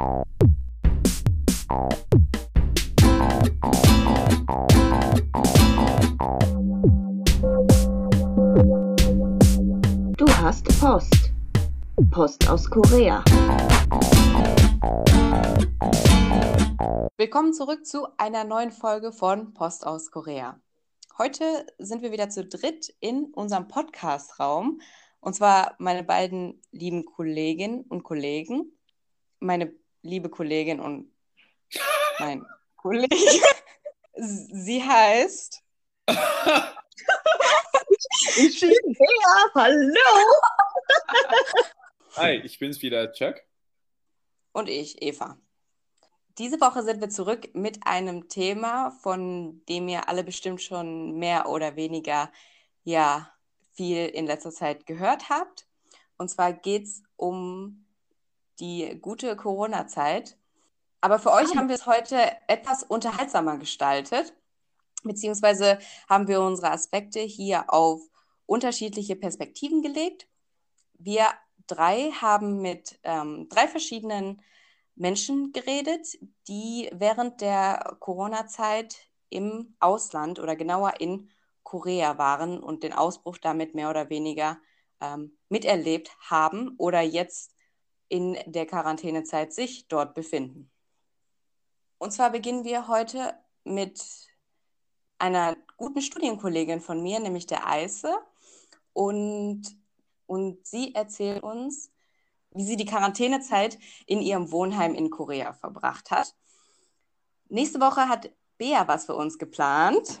Du hast Post. Post aus Korea. Willkommen zurück zu einer neuen Folge von Post aus Korea. Heute sind wir wieder zu dritt in unserem Podcast-Raum. Und zwar meine beiden lieben Kolleginnen und Kollegen. Meine liebe Kollegin und mein Kollege. Sie heißt. Ich bin Bea, hallo! Hi, ich bin's wieder, Chuck. Und ich, Eva. Diese Woche sind wir zurück mit einem Thema, von dem ihr alle bestimmt schon mehr oder weniger ja viel in letzter Zeit gehört habt. Und zwar geht es um die gute Corona-Zeit. Aber für euch haben wir es heute etwas unterhaltsamer gestaltet, beziehungsweise haben wir unsere Aspekte hier auf unterschiedliche Perspektiven gelegt. Wir drei haben mit ähm, drei verschiedenen Menschen geredet, die während der Corona-Zeit im Ausland oder genauer in Korea waren und den Ausbruch damit mehr oder weniger ähm, miterlebt haben oder jetzt in der Quarantänezeit sich dort befinden. Und zwar beginnen wir heute mit einer guten Studienkollegin von mir, nämlich der Eise. Und, und sie erzählt uns, wie sie die Quarantänezeit in ihrem Wohnheim in Korea verbracht hat. Nächste Woche hat Bea was für uns geplant.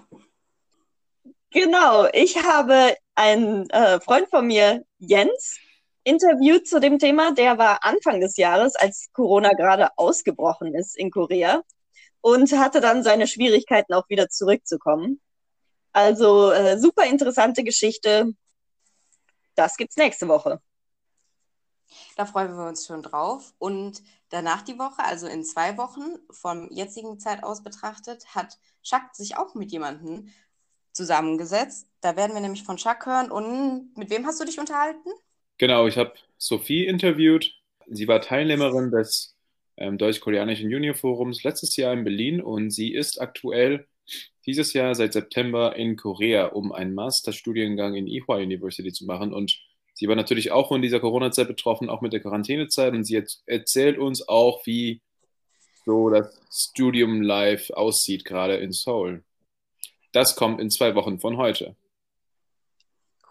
Genau, ich habe einen äh, Freund von mir, Jens, interviewt zu dem Thema. Der war Anfang des Jahres, als Corona gerade ausgebrochen ist in Korea und hatte dann seine Schwierigkeiten auch wieder zurückzukommen. Also äh, super interessante Geschichte. Das gibt's nächste Woche. Da freuen wir uns schon drauf. Und danach die Woche, also in zwei Wochen, vom jetzigen Zeit aus betrachtet, hat Chuck sich auch mit jemandem zusammengesetzt. Da werden wir nämlich von Chuck hören. Und mit wem hast du dich unterhalten? Genau, ich habe Sophie interviewt. Sie war Teilnehmerin des ähm, Deutsch-Koreanischen Junior-Forums letztes Jahr in Berlin und sie ist aktuell dieses Jahr seit September in Korea, um einen Masterstudiengang in Ewha University zu machen. Und sie war natürlich auch von dieser Corona-Zeit betroffen, auch mit der Quarantänezeit. Und sie erzählt uns auch, wie so das Studium live aussieht, gerade in Seoul. Das kommt in zwei Wochen von heute.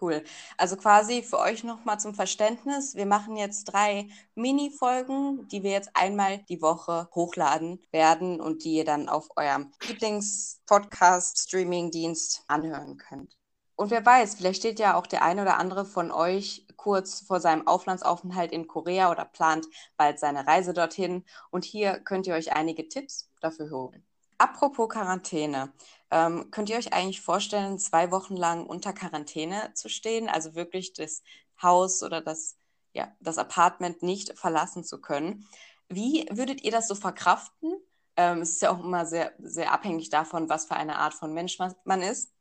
Cool. Also quasi für euch nochmal zum Verständnis. Wir machen jetzt drei Mini-Folgen, die wir jetzt einmal die Woche hochladen werden und die ihr dann auf eurem Lieblings-Podcast-Streaming-Dienst anhören könnt. Und wer weiß, vielleicht steht ja auch der eine oder andere von euch kurz vor seinem Auflandsaufenthalt in Korea oder plant bald seine Reise dorthin. Und hier könnt ihr euch einige Tipps dafür holen. Apropos Quarantäne. Ähm, könnt ihr euch eigentlich vorstellen, zwei Wochen lang unter Quarantäne zu stehen, also wirklich das Haus oder das, ja, das Apartment nicht verlassen zu können? Wie würdet ihr das so verkraften? Ähm, es ist ja auch immer sehr, sehr abhängig davon, was für eine Art von Mensch man, ist.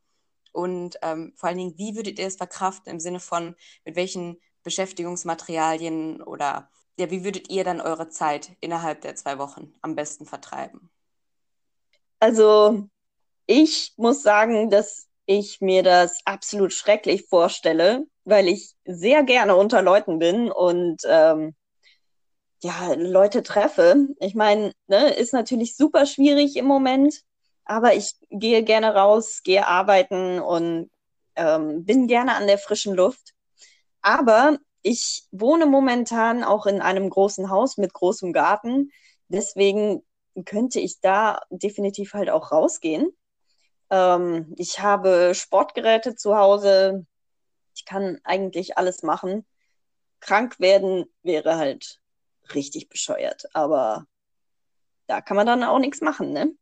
Und ähm, vor allen Dingen, wie würdet ihr es verkraften im Sinne von, mit welchen Beschäftigungsmaterialien oder ja, wie würdet ihr dann eure Zeit innerhalb der zwei Wochen am besten vertreiben? Also ich muss sagen, dass ich mir das absolut schrecklich vorstelle, weil ich sehr gerne unter Leuten bin und ähm, ja, Leute treffe. Ich meine, ne, ist natürlich super schwierig im Moment, aber ich gehe gerne raus, gehe arbeiten und ähm, bin gerne an der frischen Luft. Aber ich wohne momentan auch in einem großen Haus mit großem Garten. Deswegen könnte ich da definitiv halt auch rausgehen. Ähm, ich habe Sportgeräte zu Hause. Ich kann eigentlich alles machen. Krank werden wäre halt richtig bescheuert, aber da kann man dann auch nichts machen, ne?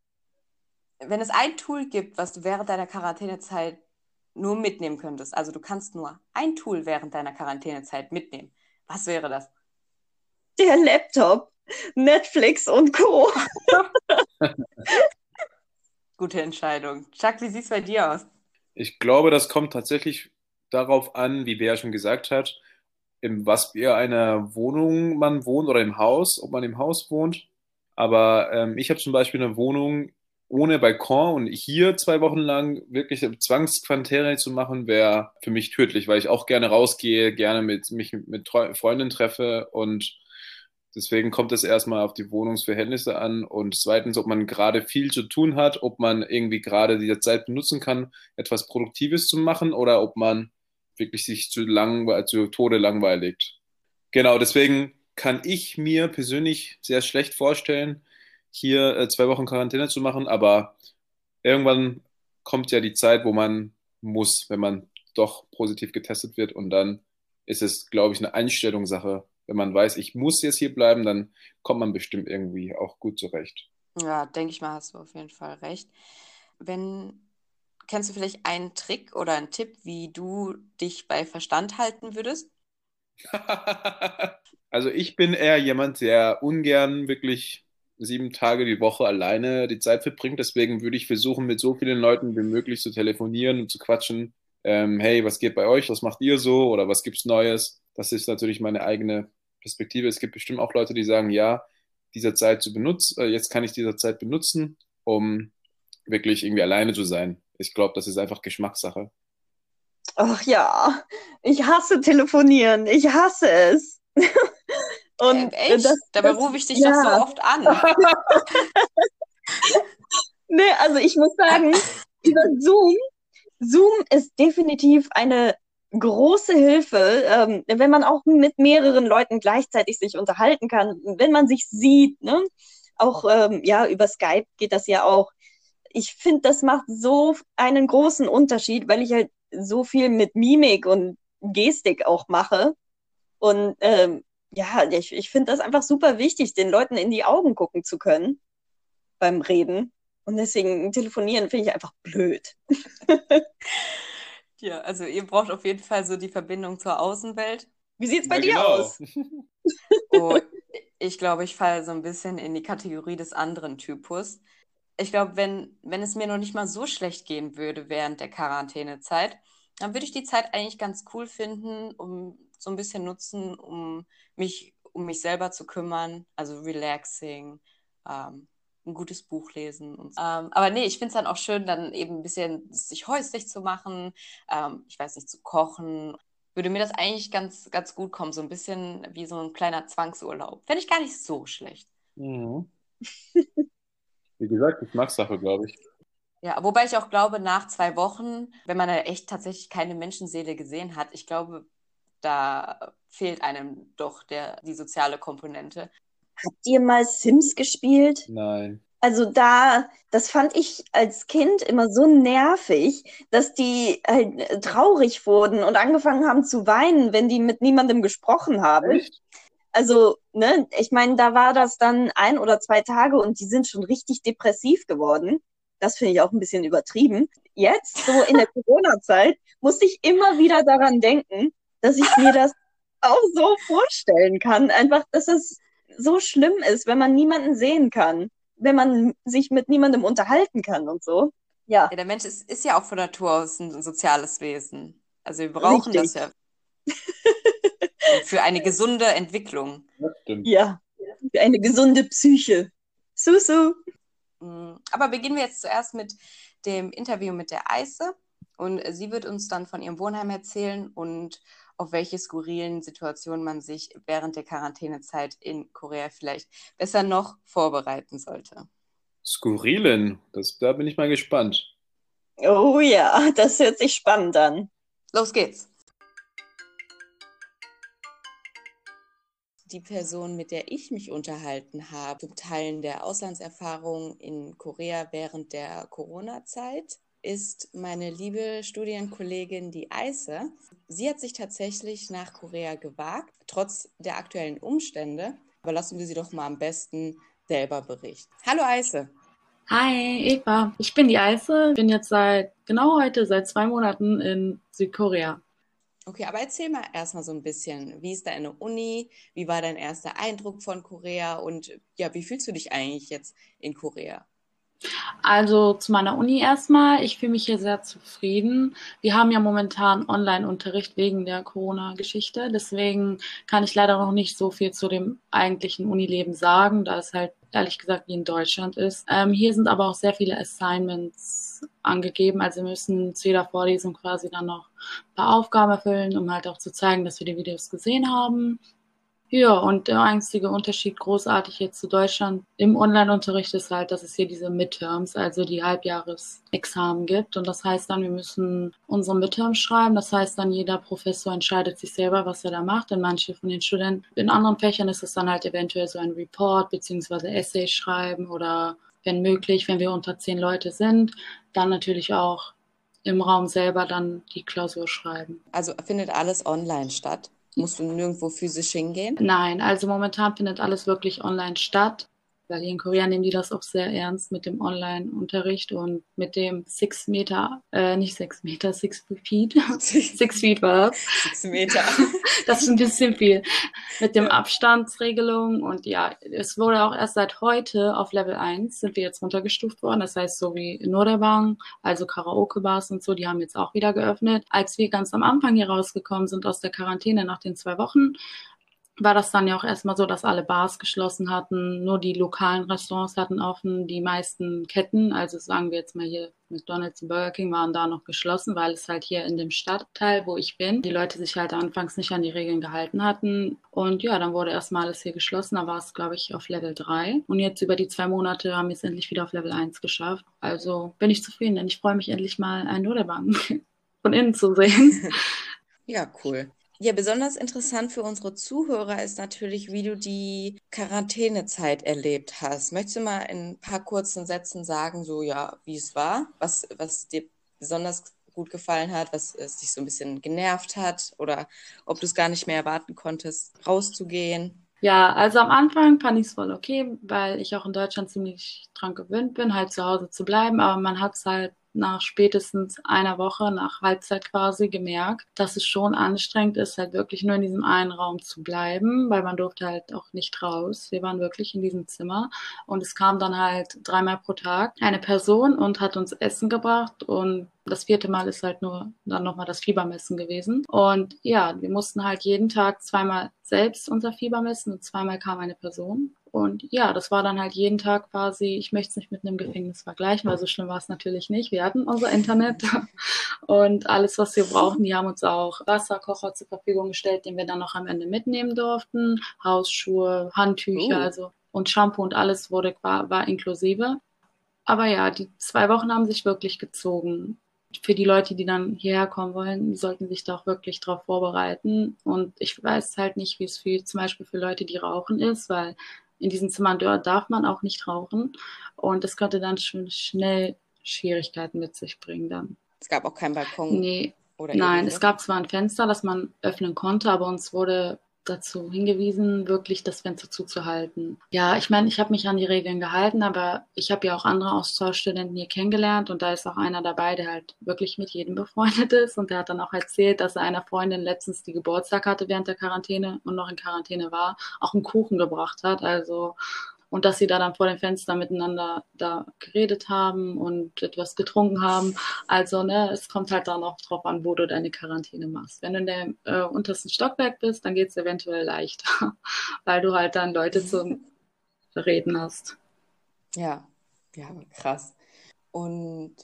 Wenn es ein Tool gibt, was du während deiner Quarantänezeit nur mitnehmen könntest, also du kannst nur ein Tool während deiner Quarantänezeit mitnehmen, was wäre das? Der Laptop, Netflix und Co. Gute Entscheidung. Chuck, wie sieht es bei dir aus? Ich glaube, das kommt tatsächlich darauf an, wie Bea schon gesagt hat, in was für einer Wohnung man wohnt oder im Haus, ob man im Haus wohnt. Aber ähm, ich habe zum Beispiel eine Wohnung ohne Balkon und hier zwei Wochen lang wirklich Zwangsquarantäne zu machen, wäre für mich tödlich, weil ich auch gerne rausgehe, gerne mit mich mit Freundinnen treffe und deswegen kommt es erstmal auf die Wohnungsverhältnisse an und zweitens, ob man gerade viel zu tun hat, ob man irgendwie gerade diese Zeit benutzen kann, etwas Produktives zu machen oder ob man wirklich sich zu lang, zu Tode langweiligt. Genau, deswegen kann ich mir persönlich sehr schlecht vorstellen, hier äh, zwei Wochen Quarantäne zu machen, aber irgendwann kommt ja die Zeit, wo man muss, wenn man doch positiv getestet wird und dann ist es, glaube ich, eine Einstellungssache. Wenn man weiß, ich muss jetzt hier bleiben, dann kommt man bestimmt irgendwie auch gut zurecht. Ja, denke ich mal, hast du auf jeden Fall recht. Wenn kennst du vielleicht einen Trick oder einen Tipp, wie du dich bei Verstand halten würdest? also ich bin eher jemand, der ungern wirklich sieben Tage die Woche alleine die Zeit verbringt. Deswegen würde ich versuchen, mit so vielen Leuten wie möglich zu telefonieren und zu quatschen. Ähm, hey, was geht bei euch? Was macht ihr so? Oder was gibt's Neues? Das ist natürlich meine eigene Perspektive. Es gibt bestimmt auch Leute, die sagen, ja, diese Zeit zu benutzen, äh, jetzt kann ich diese Zeit benutzen, um wirklich irgendwie alleine zu sein. Ich glaube, das ist einfach Geschmackssache. Ach ja, ich hasse telefonieren. Ich hasse es. Und äh, echt? Das, Dabei rufe ich dich ja. doch so oft an. nee, also ich muss sagen, über Zoom, Zoom ist definitiv eine große Hilfe, ähm, wenn man auch mit mehreren Leuten gleichzeitig sich unterhalten kann, wenn man sich sieht, ne? Auch ähm, ja, über Skype geht das ja auch. Ich finde, das macht so einen großen Unterschied, weil ich halt so viel mit Mimik und Gestik auch mache. Und ähm, ja, ich, ich finde das einfach super wichtig, den Leuten in die Augen gucken zu können beim Reden. Und deswegen telefonieren finde ich einfach blöd. ja, also ihr braucht auf jeden Fall so die Verbindung zur Außenwelt. Wie sieht es bei ja, dir genau. aus? oh, ich glaube, ich falle so ein bisschen in die Kategorie des anderen Typus. Ich glaube, wenn, wenn es mir noch nicht mal so schlecht gehen würde während der Quarantänezeit, dann würde ich die Zeit eigentlich ganz cool finden, um so ein bisschen nutzen, um mich um mich selber zu kümmern, also relaxing, ähm, ein gutes Buch lesen. Und so. ähm, aber nee, ich finde es dann auch schön, dann eben ein bisschen sich häuslich zu machen, ähm, ich weiß nicht, zu kochen. Würde mir das eigentlich ganz, ganz gut kommen, so ein bisschen wie so ein kleiner Zwangsurlaub. Fände ich gar nicht so schlecht. Mhm. wie gesagt, Geschmackssache, glaube ich. Ja, wobei ich auch glaube, nach zwei Wochen, wenn man ja echt tatsächlich keine Menschenseele gesehen hat, ich glaube, da fehlt einem doch der, die soziale Komponente. Habt ihr mal Sims gespielt? Nein. Also da, das fand ich als Kind immer so nervig, dass die halt traurig wurden und angefangen haben zu weinen, wenn die mit niemandem gesprochen haben. Echt? Also, ne, ich meine, da war das dann ein oder zwei Tage und die sind schon richtig depressiv geworden. Das finde ich auch ein bisschen übertrieben. Jetzt, so in der Corona-Zeit, musste ich immer wieder daran denken, dass ich mir das auch so vorstellen kann. Einfach, dass es so schlimm ist, wenn man niemanden sehen kann, wenn man sich mit niemandem unterhalten kann und so. Ja. ja der Mensch ist, ist ja auch von Natur aus ein soziales Wesen. Also wir brauchen Richtig. das ja für eine gesunde Entwicklung. Ja, für eine gesunde Psyche. Susu. Mm, aber beginnen wir jetzt zuerst mit dem Interview mit der Eise. Und sie wird uns dann von ihrem Wohnheim erzählen und auf welche skurrilen Situationen man sich während der Quarantänezeit in Korea vielleicht besser noch vorbereiten sollte. Skurrilen, das, da bin ich mal gespannt. Oh ja, das hört sich spannend an. Los geht's. Die Person, mit der ich mich unterhalten habe, zum Teilen der Auslandserfahrung in Korea während der Corona-Zeit, ist meine liebe Studienkollegin die Eise. Sie hat sich tatsächlich nach Korea gewagt, trotz der aktuellen Umstände. Aber lassen wir sie doch mal am besten selber berichten. Hallo Eise. Hi Eva, ich bin die Eise, bin jetzt seit genau heute seit zwei Monaten in Südkorea. Okay, aber erzähl mal erstmal so ein bisschen, wie ist deine Uni, wie war dein erster Eindruck von Korea und ja, wie fühlst du dich eigentlich jetzt in Korea? Also zu meiner Uni erstmal. Ich fühle mich hier sehr zufrieden. Wir haben ja momentan Online-Unterricht wegen der Corona-Geschichte. Deswegen kann ich leider noch nicht so viel zu dem eigentlichen Unileben sagen, da es halt ehrlich gesagt wie in Deutschland ist. Ähm, hier sind aber auch sehr viele Assignments angegeben. Also wir müssen zu jeder Vorlesung quasi dann noch ein paar Aufgaben erfüllen, um halt auch zu zeigen, dass wir die Videos gesehen haben. Ja, und der einzige Unterschied großartig jetzt zu Deutschland im Online-Unterricht ist halt, dass es hier diese Midterms, also die Halbjahresexamen gibt. Und das heißt dann, wir müssen unsere Midterms schreiben. Das heißt dann, jeder Professor entscheidet sich selber, was er da macht. Denn manche von den Studenten, in anderen Fächern ist es dann halt eventuell so ein Report beziehungsweise Essay schreiben oder wenn möglich, wenn wir unter zehn Leute sind, dann natürlich auch im Raum selber dann die Klausur schreiben. Also findet alles online statt? Musst du nirgendwo physisch hingehen? Nein, also momentan findet alles wirklich online statt weil hier in Korea nehmen die das auch sehr ernst mit dem Online-Unterricht und mit dem Six Meter, äh, nicht Six Meter, Six Feet. Six Feet war das. Six Meter. das ist ein bisschen viel. Mit dem Abstandsregelung und ja, es wurde auch erst seit heute auf Level 1 sind wir jetzt runtergestuft worden. Das heißt, so wie Norebang, also Karaoke-Bars und so, die haben jetzt auch wieder geöffnet. Als wir ganz am Anfang hier rausgekommen sind aus der Quarantäne nach den zwei Wochen, war das dann ja auch erstmal so, dass alle Bars geschlossen hatten, nur die lokalen Restaurants hatten offen, die meisten Ketten, also sagen wir jetzt mal hier McDonald's und Burger King waren da noch geschlossen, weil es halt hier in dem Stadtteil, wo ich bin, die Leute sich halt anfangs nicht an die Regeln gehalten hatten. Und ja, dann wurde erstmal alles hier geschlossen, da war es, glaube ich, auf Level 3. Und jetzt über die zwei Monate haben wir es endlich wieder auf Level 1 geschafft. Also bin ich zufrieden, denn ich freue mich endlich mal einen Nudelbank von innen zu sehen. Ja, cool. Ja, besonders interessant für unsere Zuhörer ist natürlich, wie du die Quarantänezeit erlebt hast. Möchtest du mal in ein paar kurzen Sätzen sagen, so ja, wie es war, was, was dir besonders gut gefallen hat, was es dich so ein bisschen genervt hat oder ob du es gar nicht mehr erwarten konntest, rauszugehen? Ja, also am Anfang fand ich es voll okay, weil ich auch in Deutschland ziemlich dran gewöhnt bin, halt zu Hause zu bleiben, aber man hat es halt nach spätestens einer Woche, nach Halbzeit quasi, gemerkt, dass es schon anstrengend ist, halt wirklich nur in diesem einen Raum zu bleiben, weil man durfte halt auch nicht raus. Wir waren wirklich in diesem Zimmer und es kam dann halt dreimal pro Tag eine Person und hat uns Essen gebracht und das vierte Mal ist halt nur dann nochmal das Fiebermessen gewesen. Und ja, wir mussten halt jeden Tag zweimal selbst unser Fieber messen und zweimal kam eine Person. Und ja, das war dann halt jeden Tag quasi, ich möchte es nicht mit einem Gefängnis vergleichen, weil so schlimm war es natürlich nicht. Wir hatten unser Internet und alles, was wir brauchen. Die haben uns auch Wasserkocher zur Verfügung gestellt, den wir dann noch am Ende mitnehmen durften. Hausschuhe, Handtücher, uh. also und Shampoo und alles wurde war, war inklusive. Aber ja, die zwei Wochen haben sich wirklich gezogen. Für die Leute, die dann hierher kommen wollen, die sollten sich da auch wirklich darauf vorbereiten. Und ich weiß halt nicht, wie es für zum Beispiel für Leute, die rauchen ist, weil in diesen Zimmern darf man auch nicht rauchen. Und das könnte dann schon schnell Schwierigkeiten mit sich bringen dann. Es gab auch keinen Balkon. Nee. Nein, es gab zwar ein Fenster, das man öffnen konnte, aber uns wurde dazu hingewiesen, wirklich das Fenster zuzuhalten. Ja, ich meine, ich habe mich an die Regeln gehalten, aber ich habe ja auch andere Austauschstudenten hier kennengelernt und da ist auch einer dabei, der halt wirklich mit jedem befreundet ist und der hat dann auch erzählt, dass er einer Freundin letztens, die Geburtstag hatte während der Quarantäne und noch in Quarantäne war, auch einen Kuchen gebracht hat. Also und dass sie da dann vor dem Fenster miteinander da geredet haben und etwas getrunken haben. Also, ne, es kommt halt dann auch drauf an, wo du deine Quarantäne machst. Wenn du in dem äh, untersten Stockwerk bist, dann geht es eventuell leichter, weil du halt dann Leute zum Reden hast. Ja, ja, krass. Und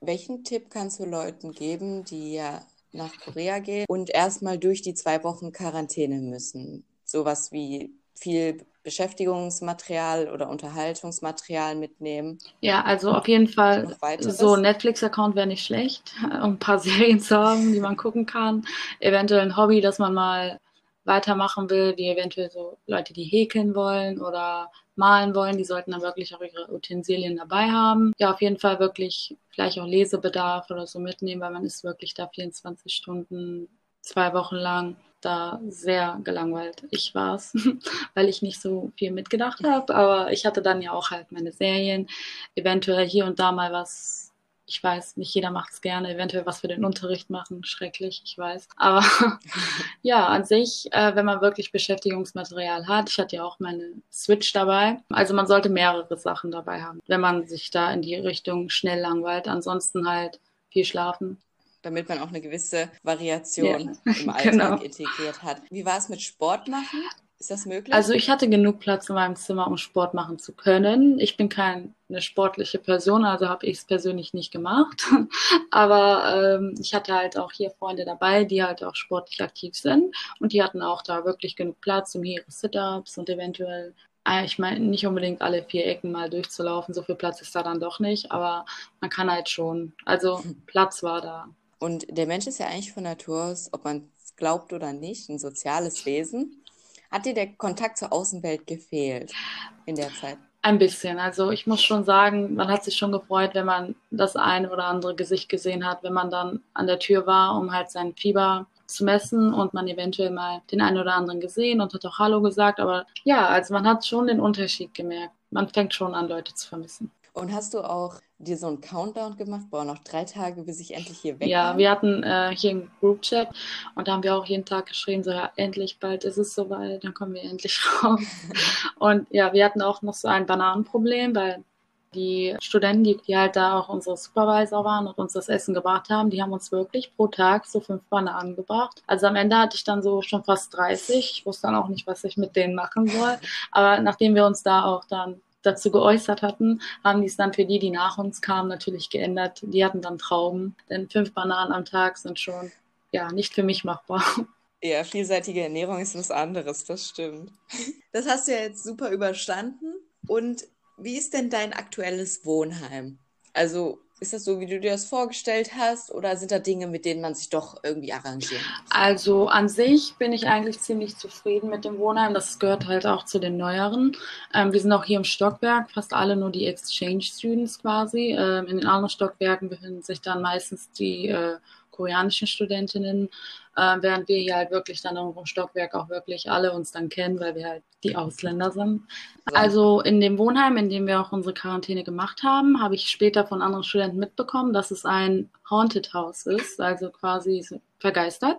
welchen Tipp kannst du Leuten geben, die ja nach Korea gehen und erstmal durch die zwei Wochen Quarantäne müssen? Sowas wie viel Beschäftigungsmaterial oder Unterhaltungsmaterial mitnehmen. Ja, also auf jeden Fall so ein Netflix-Account wäre nicht schlecht, um ein paar Serien zu haben, die man gucken kann. Eventuell ein Hobby, das man mal weitermachen will, wie eventuell so Leute, die häkeln wollen oder malen wollen, die sollten dann wirklich auch ihre Utensilien dabei haben. Ja, auf jeden Fall wirklich vielleicht auch Lesebedarf oder so mitnehmen, weil man ist wirklich da 24 Stunden, zwei Wochen lang da sehr gelangweilt. Ich war's, weil ich nicht so viel mitgedacht habe. Aber ich hatte dann ja auch halt meine Serien, eventuell hier und da mal was ich weiß, nicht jeder macht es gerne, eventuell was für den Unterricht machen, schrecklich, ich weiß. Aber ja, an sich, äh, wenn man wirklich Beschäftigungsmaterial hat, ich hatte ja auch meine Switch dabei. Also man sollte mehrere Sachen dabei haben, wenn man sich da in die Richtung schnell langweilt. Ansonsten halt viel schlafen. Damit man auch eine gewisse Variation ja, im Alltag genau. integriert hat. Wie war es mit Sport machen? Ist das möglich? Also ich hatte genug Platz in meinem Zimmer, um Sport machen zu können. Ich bin keine sportliche Person, also habe ich es persönlich nicht gemacht. Aber ähm, ich hatte halt auch hier Freunde dabei, die halt auch sportlich aktiv sind. Und die hatten auch da wirklich genug Platz, um hier ihre Sit-Ups und eventuell äh, ich meine, nicht unbedingt alle vier Ecken mal durchzulaufen, so viel Platz ist da dann doch nicht, aber man kann halt schon. Also Platz war da. Und der Mensch ist ja eigentlich von Natur aus, ob man es glaubt oder nicht, ein soziales Wesen. Hat dir der Kontakt zur Außenwelt gefehlt in der Zeit? Ein bisschen. Also ich muss schon sagen, man hat sich schon gefreut, wenn man das eine oder andere Gesicht gesehen hat, wenn man dann an der Tür war, um halt sein Fieber zu messen und man eventuell mal den einen oder anderen gesehen und hat auch Hallo gesagt. Aber ja, also man hat schon den Unterschied gemerkt. Man fängt schon an, Leute zu vermissen. Und hast du auch dir so einen Countdown gemacht? Boah, noch drei Tage, bis ich endlich hier weg Ja, wir hatten äh, hier einen Group-Chat und da haben wir auch jeden Tag geschrieben, so ja, endlich, bald ist es soweit, dann kommen wir endlich raus. und ja, wir hatten auch noch so ein Bananenproblem, weil die Studenten, die, die halt da auch unsere Supervisor waren und uns das Essen gebracht haben, die haben uns wirklich pro Tag so fünf Bananen gebracht. Also am Ende hatte ich dann so schon fast 30. Ich wusste dann auch nicht, was ich mit denen machen soll. Aber nachdem wir uns da auch dann dazu geäußert hatten, haben die es dann für die, die nach uns kamen, natürlich geändert. Die hatten dann Trauben, denn fünf Bananen am Tag sind schon ja nicht für mich machbar. Ja, vielseitige Ernährung ist was anderes, das stimmt. Das hast du ja jetzt super überstanden. Und wie ist denn dein aktuelles Wohnheim? Also ist das so, wie du dir das vorgestellt hast, oder sind da Dinge, mit denen man sich doch irgendwie arrangieren muss? Also an sich bin ich eigentlich ziemlich zufrieden mit dem Wohnheim. Das gehört halt auch zu den neueren. Ähm, wir sind auch hier im Stockwerk, fast alle nur die Exchange Students quasi. Ähm, in den anderen Stockwerken befinden sich dann meistens die äh, koreanischen Studentinnen, äh, während wir hier halt wirklich dann in unserem Stockwerk auch wirklich alle uns dann kennen, weil wir halt die Ausländer sind. Also in dem Wohnheim, in dem wir auch unsere Quarantäne gemacht haben, habe ich später von anderen Studenten mitbekommen, dass es ein Haunted House ist, also quasi vergeistert.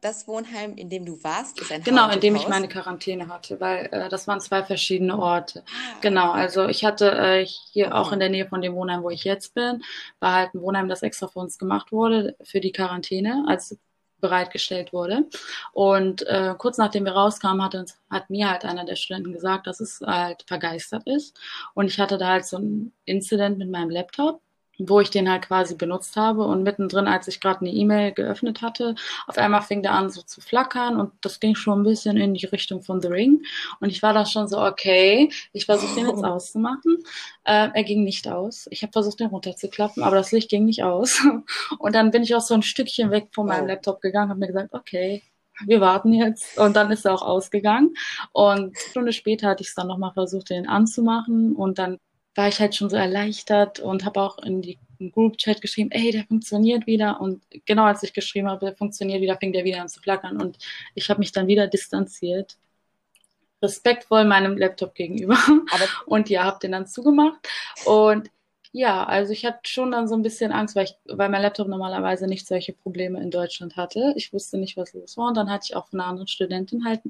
Das Wohnheim, in dem du warst, ist ein Genau, in dem ich meine Quarantäne hatte, weil äh, das waren zwei verschiedene Orte. Ah, genau, also ich hatte äh, hier auch in der Nähe von dem Wohnheim, wo ich jetzt bin, war halt ein Wohnheim, das extra für uns gemacht wurde, für die Quarantäne. Also bereitgestellt wurde. Und äh, kurz nachdem wir rauskamen, hat, uns, hat mir halt einer der Studenten gesagt, dass es halt vergeistert ist. Und ich hatte da halt so ein Incident mit meinem Laptop wo ich den halt quasi benutzt habe. Und mittendrin, als ich gerade eine E-Mail geöffnet hatte, auf einmal fing der an so zu flackern und das ging schon ein bisschen in die Richtung von The Ring. Und ich war da schon so, okay, ich versuche den jetzt auszumachen. Äh, er ging nicht aus. Ich habe versucht, den runterzuklappen, aber das Licht ging nicht aus. Und dann bin ich auch so ein Stückchen weg von meinem Laptop gegangen, habe mir gesagt, okay, wir warten jetzt. Und dann ist er auch ausgegangen. Und eine Stunde später hatte ich es dann nochmal versucht, den anzumachen. Und dann war ich halt schon so erleichtert und habe auch in die Group-Chat geschrieben, ey, der funktioniert wieder. Und genau als ich geschrieben habe, der funktioniert wieder, fing der wieder an zu flackern. Und ich habe mich dann wieder distanziert. Respektvoll meinem Laptop gegenüber. Aber und ja, habe den dann zugemacht. Und ja, also ich hatte schon dann so ein bisschen Angst, weil, ich, weil mein Laptop normalerweise nicht solche Probleme in Deutschland hatte. Ich wusste nicht, was los war. Und dann hatte ich auch von einer anderen Studentin halt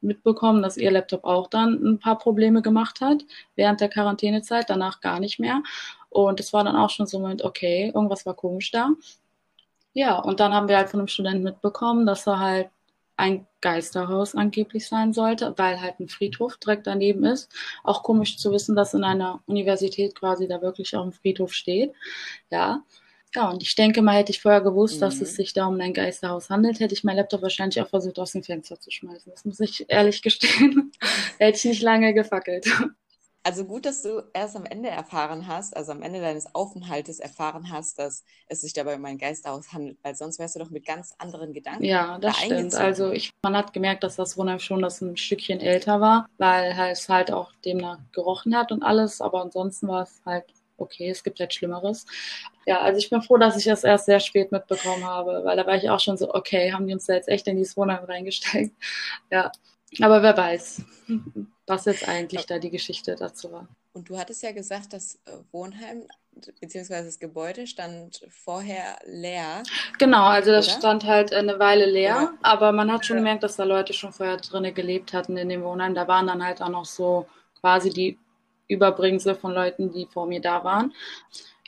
mitbekommen, dass ihr Laptop auch dann ein paar Probleme gemacht hat während der Quarantänezeit, danach gar nicht mehr. Und es war dann auch schon so ein Moment, okay, irgendwas war komisch da. Ja, und dann haben wir halt von einem Studenten mitbekommen, dass er halt ein Geisterhaus angeblich sein sollte, weil halt ein Friedhof direkt daneben ist. Auch komisch zu wissen, dass in einer Universität quasi da wirklich auch ein Friedhof steht. Ja. Ja, und ich denke mal, hätte ich vorher gewusst, mhm. dass es sich da um ein Geisterhaus handelt, hätte ich mein Laptop wahrscheinlich auch versucht, aus dem Fenster zu schmeißen. Das muss ich ehrlich gestehen. hätte ich nicht lange gefackelt. Also gut, dass du erst am Ende erfahren hast, also am Ende deines Aufenthaltes erfahren hast, dass es sich dabei um ein Geisterhaus handelt, weil sonst wärst du doch mit ganz anderen Gedanken. Ja, das da stimmt. Also ich, man hat gemerkt, dass das Wohnheim schon das ein Stückchen älter war, weil es halt auch demnach gerochen hat und alles, aber ansonsten war es halt okay, es gibt halt Schlimmeres. Ja, also ich bin froh, dass ich das erst sehr spät mitbekommen habe, weil da war ich auch schon so, okay, haben die uns da jetzt echt in dieses Wohnheim reingesteckt? Ja. Aber wer weiß, was jetzt eigentlich da die Geschichte dazu war. Und du hattest ja gesagt, das äh, Wohnheim bzw. das Gebäude stand vorher leer. Genau, also das oder? stand halt eine Weile leer, ja. aber man hat schon gemerkt, dass da Leute schon vorher drinnen gelebt hatten in dem Wohnheim. Da waren dann halt auch noch so quasi die Überbringsel von Leuten, die vor mir da waren.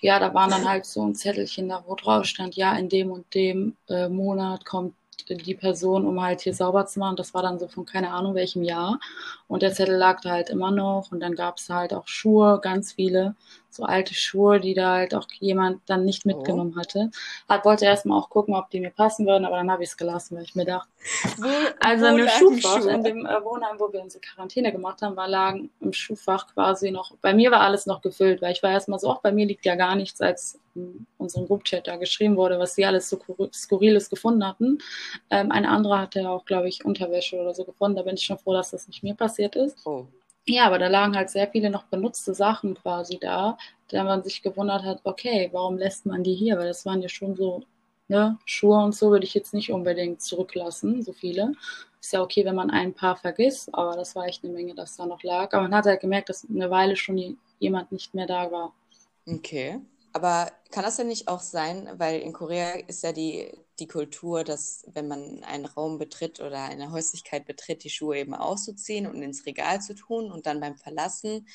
Ja, da waren dann halt so ein Zettelchen da, wo drauf stand, ja, in dem und dem äh, Monat kommt die Person, um halt hier sauber zu machen. Das war dann so von keine Ahnung welchem Jahr. Und der Zettel lag da halt immer noch. Und dann gab es halt auch Schuhe, ganz viele, so alte Schuhe, die da halt auch jemand dann nicht oh. mitgenommen oh. hatte. Hat, wollte erstmal auch gucken, ob die mir passen würden, aber dann habe ich es gelassen, weil ich mir dachte, wo, also im Schuhfach, in dem äh, Wohnheim, wo wir unsere Quarantäne gemacht haben, war lagen im Schuhfach quasi noch, bei mir war alles noch gefüllt, weil ich war erstmal so, auch bei mir liegt ja gar nichts, als in unserem Groupchat da geschrieben wurde, was sie alles so Skurriles gefunden hatten. Ähm, eine andere hatte auch, glaube ich, Unterwäsche oder so gefunden. Da bin ich schon froh, dass das nicht mir passiert ist. Oh. Ja, aber da lagen halt sehr viele noch benutzte Sachen quasi da, da man sich gewundert hat, okay, warum lässt man die hier? Weil das waren ja schon so, ne, Schuhe und so würde ich jetzt nicht unbedingt zurücklassen, so viele. Ist ja okay, wenn man ein paar vergisst, aber das war echt eine Menge, das da noch lag. Aber man hat halt gemerkt, dass eine Weile schon jemand nicht mehr da war. Okay. Aber kann das denn nicht auch sein, weil in Korea ist ja die, die Kultur, dass wenn man einen Raum betritt oder eine Häuslichkeit betritt, die Schuhe eben auszuziehen und ins Regal zu tun und dann beim Verlassen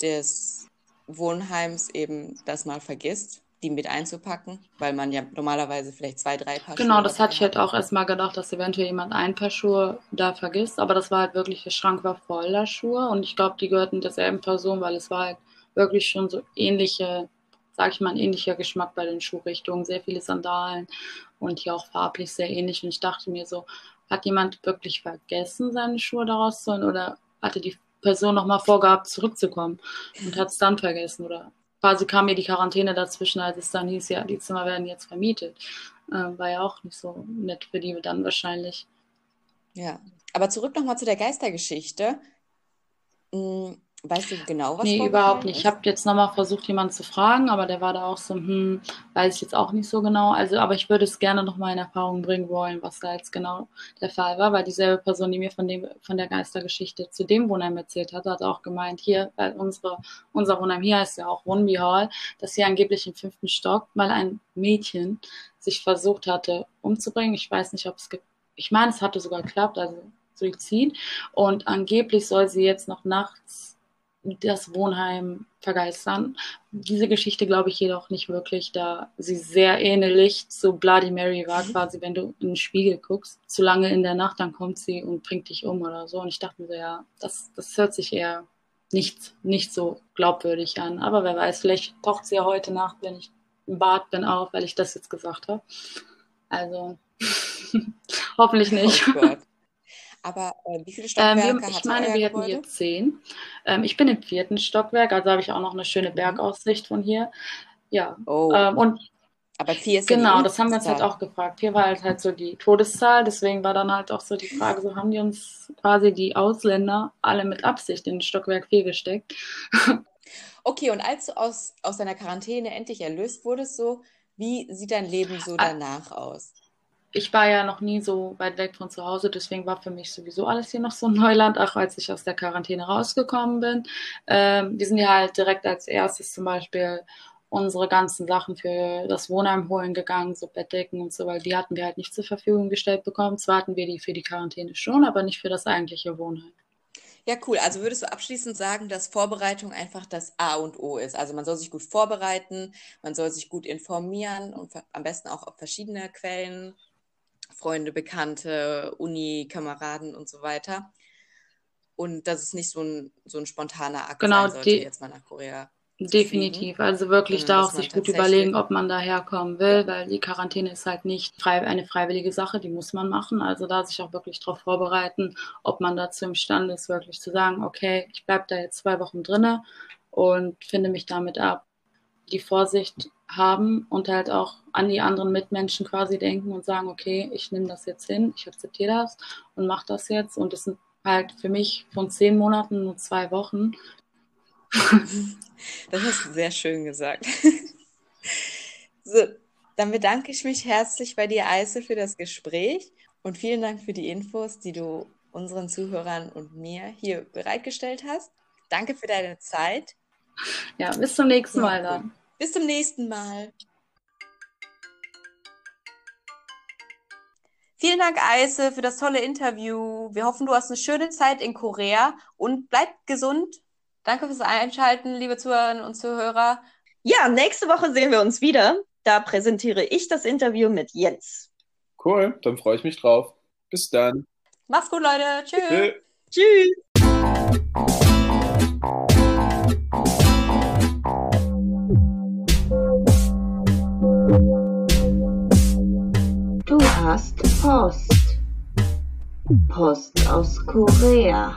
des Wohnheims eben das mal vergisst, die mit einzupacken, weil man ja normalerweise vielleicht zwei, drei Paar Genau, Schuhe das hatte ich halt auch erstmal gedacht, dass eventuell jemand ein Paar Schuhe da vergisst, aber das war halt wirklich, der Schrank war voller Schuhe. Und ich glaube, die gehörten derselben Person, weil es war halt wirklich schon so ähnliche sage ich mal, ein ähnlicher Geschmack bei den Schuhrichtungen. Sehr viele Sandalen und hier auch farblich sehr ähnlich. Und ich dachte mir so, hat jemand wirklich vergessen, seine Schuhe daraus zu holen oder hatte die Person nochmal vorgehabt, zurückzukommen und hat es dann vergessen oder quasi kam mir die Quarantäne dazwischen, als es dann hieß, ja, die Zimmer werden jetzt vermietet. Äh, war ja auch nicht so nett für die dann wahrscheinlich. Ja, aber zurück nochmal zu der Geistergeschichte. Hm, Weißt du genau, was Nee, überhaupt nicht. Ist? Ich habe jetzt nochmal versucht, jemanden zu fragen, aber der war da auch so, hm, weiß ich jetzt auch nicht so genau. Also, aber ich würde es gerne nochmal in Erfahrung bringen wollen, was da jetzt genau der Fall war, weil dieselbe Person, die mir von, dem, von der Geistergeschichte zu dem Wohnheim erzählt hat, hat auch gemeint, hier, weil unsere, unser Wohnheim hier heißt ja auch Wunby Hall, dass hier angeblich im fünften Stock mal ein Mädchen sich versucht hatte umzubringen. Ich weiß nicht, ob es, ich meine, es hatte sogar geklappt, also Suizid. Und angeblich soll sie jetzt noch nachts das Wohnheim vergeistern. Diese Geschichte glaube ich jedoch nicht wirklich, da sie sehr ähnlich zu Bloody Mary war, mhm. quasi wenn du in den Spiegel guckst, zu lange in der Nacht, dann kommt sie und bringt dich um oder so. Und ich dachte mir so, ja, das, das hört sich eher nicht, nicht so glaubwürdig an. Aber wer weiß, vielleicht taucht sie ja heute Nacht, wenn ich im Bad bin, auf, weil ich das jetzt gesagt habe. Also hoffentlich nicht. Oh aber äh, wie viele Stockwerke ähm, wir, Ich meine, wir hätten hier zehn. Ähm, ich bin im vierten Stockwerk, also habe ich auch noch eine schöne mhm. Bergaussicht von hier. Ja. Oh. Ähm, und aber vier ist Genau, ja das haben wir uns halt auch gefragt. Vier war halt, halt so die Todeszahl, deswegen war dann halt auch so die Frage, so haben die uns quasi die Ausländer alle mit Absicht in Stockwerk 4 gesteckt. Okay, und als du aus, aus deiner Quarantäne endlich erlöst wurdest, so, wie sieht dein Leben so ah. danach aus? Ich war ja noch nie so weit weg von zu Hause, deswegen war für mich sowieso alles hier noch so Neuland, auch als ich aus der Quarantäne rausgekommen bin. Ähm, wir sind ja halt direkt als erstes zum Beispiel unsere ganzen Sachen für das Wohnheim holen gegangen, so Bettdecken und so, weil die hatten wir halt nicht zur Verfügung gestellt bekommen. Zwar hatten wir die für die Quarantäne schon, aber nicht für das eigentliche Wohnheim. Ja, cool. Also würdest du abschließend sagen, dass Vorbereitung einfach das A und O ist? Also man soll sich gut vorbereiten, man soll sich gut informieren und am besten auch auf verschiedene Quellen Freunde, Bekannte, Uni-Kameraden und so weiter. Und dass es nicht so ein, so ein spontaner Akt genau, sein sollte, jetzt mal nach Korea. Definitiv. Also wirklich da auch sich gut überlegen, ob man da herkommen will, weil die Quarantäne ist halt nicht frei, eine freiwillige Sache, die muss man machen. Also da sich auch wirklich darauf vorbereiten, ob man dazu imstande ist, wirklich zu sagen, okay, ich bleibe da jetzt zwei Wochen drinne und finde mich damit ab. Die Vorsicht haben und halt auch an die anderen Mitmenschen quasi denken und sagen, okay, ich nehme das jetzt hin, ich akzeptiere das und mache das jetzt. Und das sind halt für mich von zehn Monaten nur zwei Wochen. Das hast du sehr schön gesagt. So, dann bedanke ich mich herzlich bei dir, Eise, für das Gespräch und vielen Dank für die Infos, die du unseren Zuhörern und mir hier bereitgestellt hast. Danke für deine Zeit. Ja, bis zum nächsten Mal dann. Bis zum nächsten Mal. Vielen Dank, Eise, für das tolle Interview. Wir hoffen, du hast eine schöne Zeit in Korea und bleib gesund. Danke fürs Einschalten, liebe Zuhörerinnen und Zuhörer. Ja, nächste Woche sehen wir uns wieder. Da präsentiere ich das Interview mit Jens. Cool, dann freue ich mich drauf. Bis dann. Mach's gut, Leute. Tschüss. Tschüss. Post. Post aus Korea.